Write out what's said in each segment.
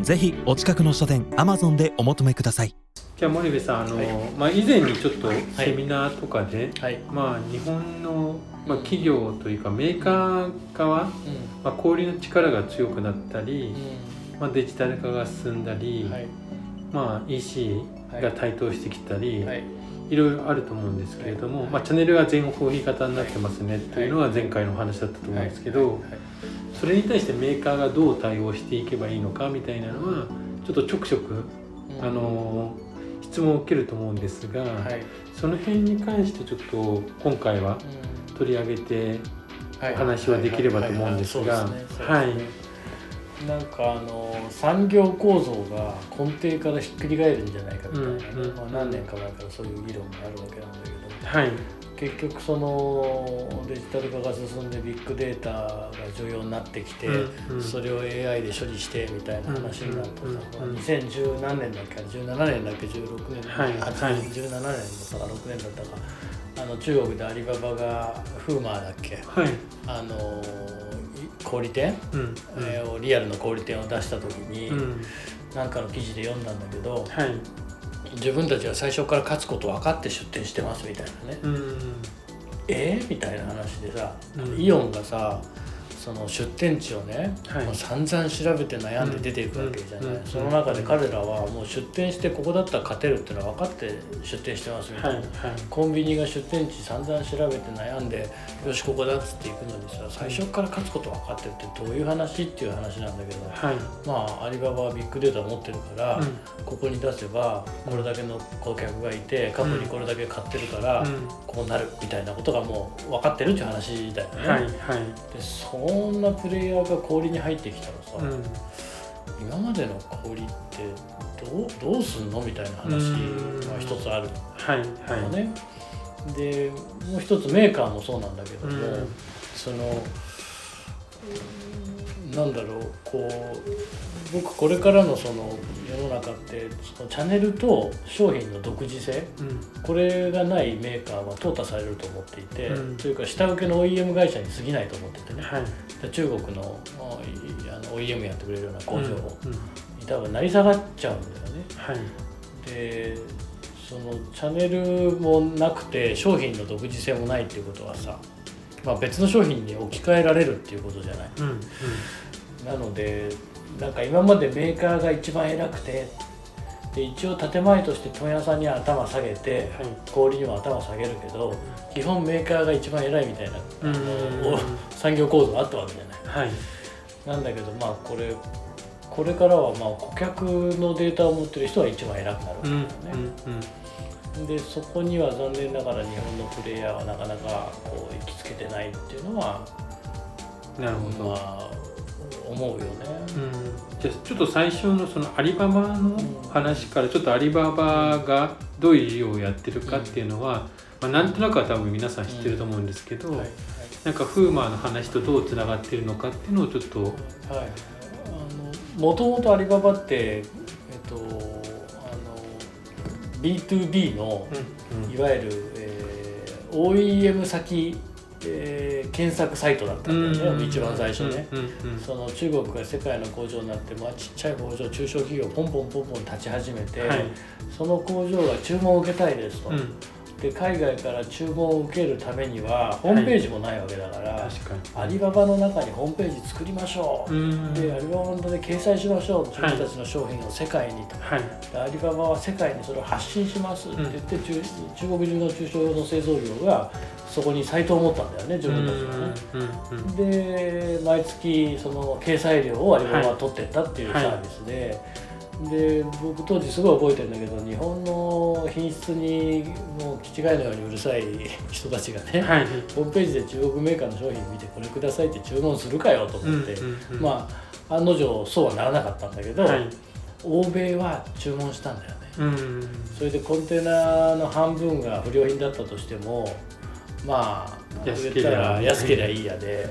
ぜひお近くの書店アマゾンでお求めください。じゃあ森部さんあの、はい。まあ、以前にちょっとセミナーとかで、はい、まあ、日本の、まあ、企業というかメーカー側、うまあ、小の力が強くなったり、ん。まあ、デジタル化が進んだり、はい。まあ、EC が台頭してきたり、はい。いろいろあると思うんですけれども、はい。まあ、チャンネルが全方位型になってますね、いというのが前回のお話だったと思うんですけど、はいそれに対してメーカーがどう対応していけばいいのかみたいなのはちょっとちょくちょく、あの質問を受けると思うんですが、はい。その辺に関してちょっと今回は取り上げてはい。お話はできればと思うんですがはいなんかあの産業構造が根底からひっくり返るんじゃないかみたいなね、うんうん。まあ、何年か前からそういう議論があるわけなんだけど。はい結局そのデジタル化が進んでビッグデータが重要になってきて、うんうん。それを AI で処理してみたいな話になったさ、う。んうんまあ2010何年だっけ？17年だっけ16年だっけ、はい8年17年だったか。6年だったかあの中国でアリババがフーマーだっけ？はい。あのい小売店、うん。えーリアルの小売店を出した時に、うん。なんかの記事で読んだんだけどはい自分たちは最初から勝つこと分かって出店してますみたいなね、うん。えー？みたいな話でさ、うん。イオンがさその出店地をね、はい。もう散々調べて悩んで出ていくわけじゃない、うんその中で彼らはもう出店してここだったら勝てるっていうのは分かって出店してますみたいな、はいはい。コンビニが出店地散々調べて悩んでよしここだっつって行くのにさ最初から勝つこと分かってるってどういう話っていう話なんだけど、はい。まあアリババはビッグデータ持ってるから、うん。ここに出せばこれだけの顧客がいて過去にこれだけ買ってるから、うん。こうなるみたいなことがもう分かってるっていう話だよね。はいはい。でそんなプレイヤーが氷に入ってきたらさ、うん。今までの氷ってどうどうすんのみたいな話が一つある。はいはい。でもう一つメーカーもそうなんだけども、うん。そのうんなんだろうこう僕これからのその世の中ってそのチャンネルと商品の独自性うん。これがないメーカーは淘汰されると思っていて、うん。というか下請けの OEM 会社に過ぎないと思っててね、はい。で中国のあの OEM やってくれるような工場に多分成り下がっちゃうんだよね。はい。でそのチャンネルもなくて商品の独自性もないっていうことはさ、まあ、別の商品に置き換えられるっていうことじゃない。うん。うん。なのでなんか今までメーカーが一番偉くてで一応建前として問屋さんには頭下げてはい。小売りにも頭下げるけど基本メーカーが一番偉いみたいな産業構造があったわけじゃない。はい。なんだけどまあこれこれからはまあ顧客のデータを持ってる人は一番偉くなるわけうんだよね。うん。でそこには残念ながら日本のプレイヤーはなかなかこう行きつけてないっていうのはうんなるほど。まあ思うよね。うん。じゃあちょっと最初のそのアリババの話からちょっとアリババがどういう事業をやってるかっていうのは、まあ、なんとなくは多分皆さん知ってると思うんですけど、はいはい。なんかフーマーの話とどうつながってるのかっていうのをちょっとはい、あのもともとアリババって、えっと、あの B2B のうん。いわゆる、えー OEM 先、えー検索サイトだったんだよね、一番最初ね。その中国が世界の工場になって、まあ、ちっちゃい工場中小企業ポンポンポンポン立ち始めて、はい。その工場が注文を受けたいですと、うん。で海外から注文を受けるためにはホームページもないわけだから、確かに。アリババの中にホームページ作りましょう、うん。でアリババの中で掲載しましょう。自分たちの商品を世界にと、はい。でアリババは世界にそれを発信しますって言って、中中国中の中小用の製造業がそこにサイトを持ったんだよね自分たちがね。うんうんで毎月その掲載料をアリババは取ってったっていうサはい。ービスで、で僕当時すごい覚えてるんだけど日本の品質にもう気違いのようにうるさい人たちがね、はい。ホームページで中国メーカーの商品見てこれくださいって注文するかよと思って、うんうんうん。まあ案の定そうはならなかったんだけど、はい。欧米は注文したんだよね。うん。それでコンテナの半分が不良品だったとしてもまあ安けりゃ言ったら安けりゃいいやで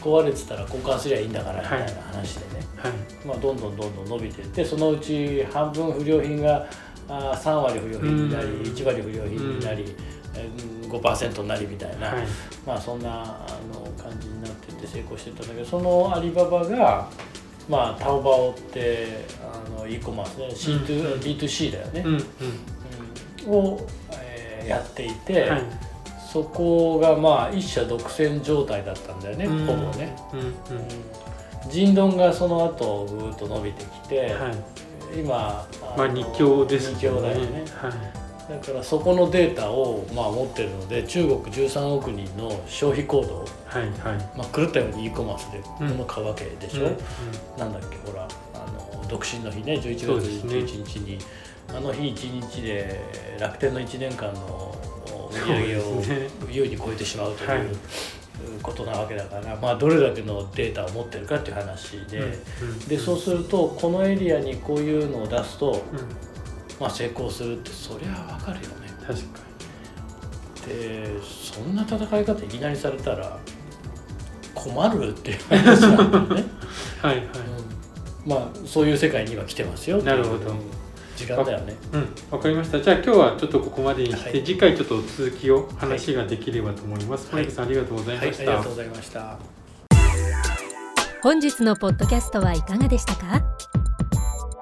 壊れてたら交換すりゃいいんだからみたいな話でね、はい。まあ、どんどんどんどん伸びていってそのうち半分不良品があー3割不良品になりうん。1割不良品になり、えー5%になりみたいな、はい。まあそんなあの感じになってって成功してたんだけどそのアリババがまあタオバオってあの e コマースね。C2、うん B2C だよね、うんうん。うん。を、えーやっていて、はい。そこがまあ一社独占状態だったんだよね、うん。ほぼね。うんうん。うん。人丼がその後ぐーっと伸びてきて、はい。今あまあの二強です二強だよね。はいだからそこのデータをまあ持ってるので中国13億人の消費行動、はいはい。まあ、狂ったように e コマースで物買うわけでしょ、うんうん。なんだっけほらあの独身の日ね11月そうですね。11日に、あの日1日で楽天の1年間の売り上げを優に超えてしまうという、はい。ことなわけだから、まあ、どれだけのデータを持ってるかっていう話で、うん。でそうするとこのエリアにこういうのを出すと、うんまあ、成功するってそりゃ分かるよね。確かでそんな戦い方いきなりされたら困るっていう話なんだよね。に はいはい。まあそういう世界には来てますよなるほど。時間だよね。うん。わかりました。じゃあ今日はちょっとここまでにして、はい。次回ちょっと続きを話ができればと思います、はい。マイクさんありがとうございはいあました、りがとうございました。本日のポッドキャストはいかがでしたか？